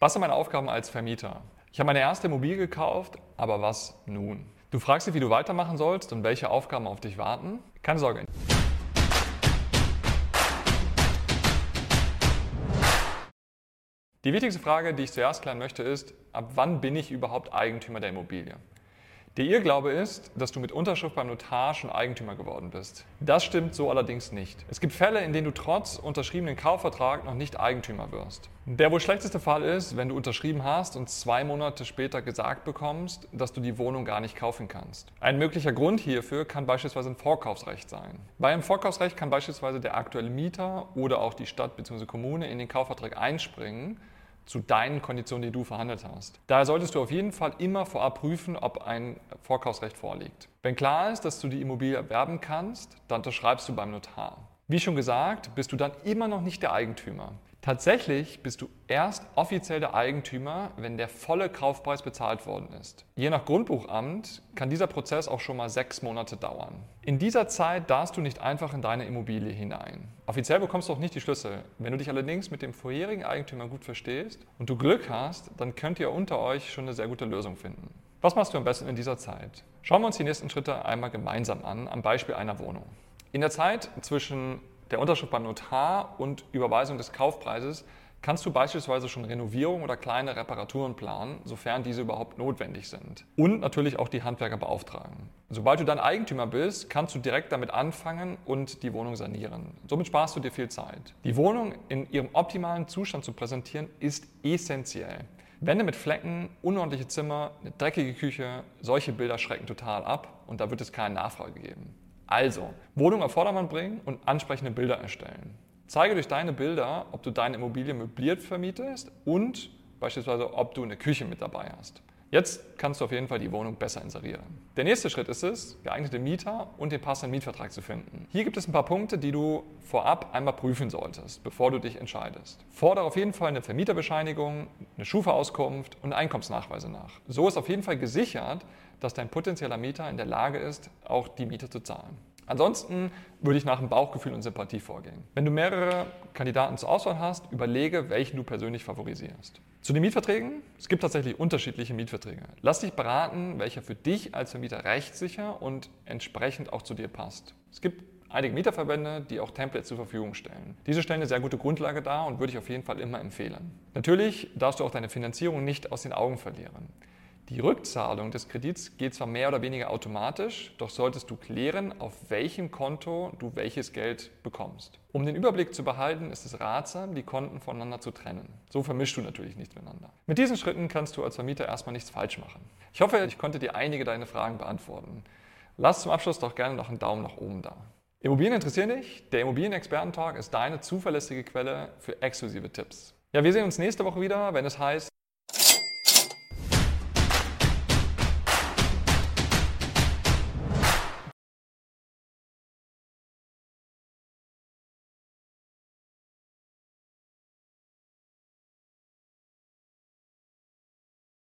Was sind meine Aufgaben als Vermieter? Ich habe meine erste Immobilie gekauft, aber was nun? Du fragst dich, wie du weitermachen sollst und welche Aufgaben auf dich warten? Keine Sorge. Die wichtigste Frage, die ich zuerst klären möchte, ist, ab wann bin ich überhaupt Eigentümer der Immobilie? Der Irrglaube ist, dass du mit Unterschrift beim Notar schon Eigentümer geworden bist. Das stimmt so allerdings nicht. Es gibt Fälle, in denen du trotz unterschriebenen Kaufvertrag noch nicht Eigentümer wirst. Der wohl schlechteste Fall ist, wenn du unterschrieben hast und zwei Monate später gesagt bekommst, dass du die Wohnung gar nicht kaufen kannst. Ein möglicher Grund hierfür kann beispielsweise ein Vorkaufsrecht sein. Bei einem Vorkaufsrecht kann beispielsweise der aktuelle Mieter oder auch die Stadt bzw. Kommune in den Kaufvertrag einspringen zu deinen Konditionen, die du verhandelt hast. Daher solltest du auf jeden Fall immer vorab prüfen, ob ein Vorkaufsrecht vorliegt. Wenn klar ist, dass du die Immobilie erwerben kannst, dann unterschreibst du beim Notar. Wie schon gesagt, bist du dann immer noch nicht der Eigentümer. Tatsächlich bist du erst offiziell der Eigentümer, wenn der volle Kaufpreis bezahlt worden ist. Je nach Grundbuchamt kann dieser Prozess auch schon mal sechs Monate dauern. In dieser Zeit darfst du nicht einfach in deine Immobilie hinein. Offiziell bekommst du auch nicht die Schlüssel. Wenn du dich allerdings mit dem vorherigen Eigentümer gut verstehst und du Glück hast, dann könnt ihr unter euch schon eine sehr gute Lösung finden. Was machst du am besten in dieser Zeit? Schauen wir uns die nächsten Schritte einmal gemeinsam an, am Beispiel einer Wohnung. In der Zeit zwischen der Unterschrift beim Notar und Überweisung des Kaufpreises kannst du beispielsweise schon Renovierung oder kleine Reparaturen planen, sofern diese überhaupt notwendig sind. Und natürlich auch die Handwerker beauftragen. Sobald du dann Eigentümer bist, kannst du direkt damit anfangen und die Wohnung sanieren. Somit sparst du dir viel Zeit. Die Wohnung in ihrem optimalen Zustand zu präsentieren, ist essentiell. Wände mit Flecken, unordentliche Zimmer, eine dreckige Küche, solche Bilder schrecken total ab und da wird es keine Nachfrage geben. Also, Wohnung auf Vordermann bringen und ansprechende Bilder erstellen. Zeige durch deine Bilder, ob du deine Immobilie möbliert vermietest und beispielsweise, ob du eine Küche mit dabei hast. Jetzt kannst du auf jeden Fall die Wohnung besser inserieren. Der nächste Schritt ist es, geeignete Mieter und den passenden Mietvertrag zu finden. Hier gibt es ein paar Punkte, die du vorab einmal prüfen solltest, bevor du dich entscheidest. Fordere auf jeden Fall eine Vermieterbescheinigung, eine Schufa-Auskunft und Einkommensnachweise nach. So ist auf jeden Fall gesichert, dass dein potenzieller Mieter in der Lage ist, auch die Miete zu zahlen. Ansonsten würde ich nach dem Bauchgefühl und Sympathie vorgehen. Wenn du mehrere Kandidaten zur Auswahl hast, überlege, welchen du persönlich favorisierst. Zu den Mietverträgen. Es gibt tatsächlich unterschiedliche Mietverträge. Lass dich beraten, welcher für dich als Vermieter rechtssicher und entsprechend auch zu dir passt. Es gibt einige Mieterverbände, die auch Templates zur Verfügung stellen. Diese stellen eine sehr gute Grundlage dar und würde ich auf jeden Fall immer empfehlen. Natürlich darfst du auch deine Finanzierung nicht aus den Augen verlieren. Die Rückzahlung des Kredits geht zwar mehr oder weniger automatisch, doch solltest du klären, auf welchem Konto du welches Geld bekommst. Um den Überblick zu behalten, ist es ratsam, die Konten voneinander zu trennen. So vermischst du natürlich nichts miteinander. Mit diesen Schritten kannst du als Vermieter erstmal nichts falsch machen. Ich hoffe, ich konnte dir einige deiner Fragen beantworten. Lass zum Abschluss doch gerne noch einen Daumen nach oben da. Immobilien interessieren dich? Der Immobilienexperten-Talk ist deine zuverlässige Quelle für exklusive Tipps. Ja, wir sehen uns nächste Woche wieder, wenn es heißt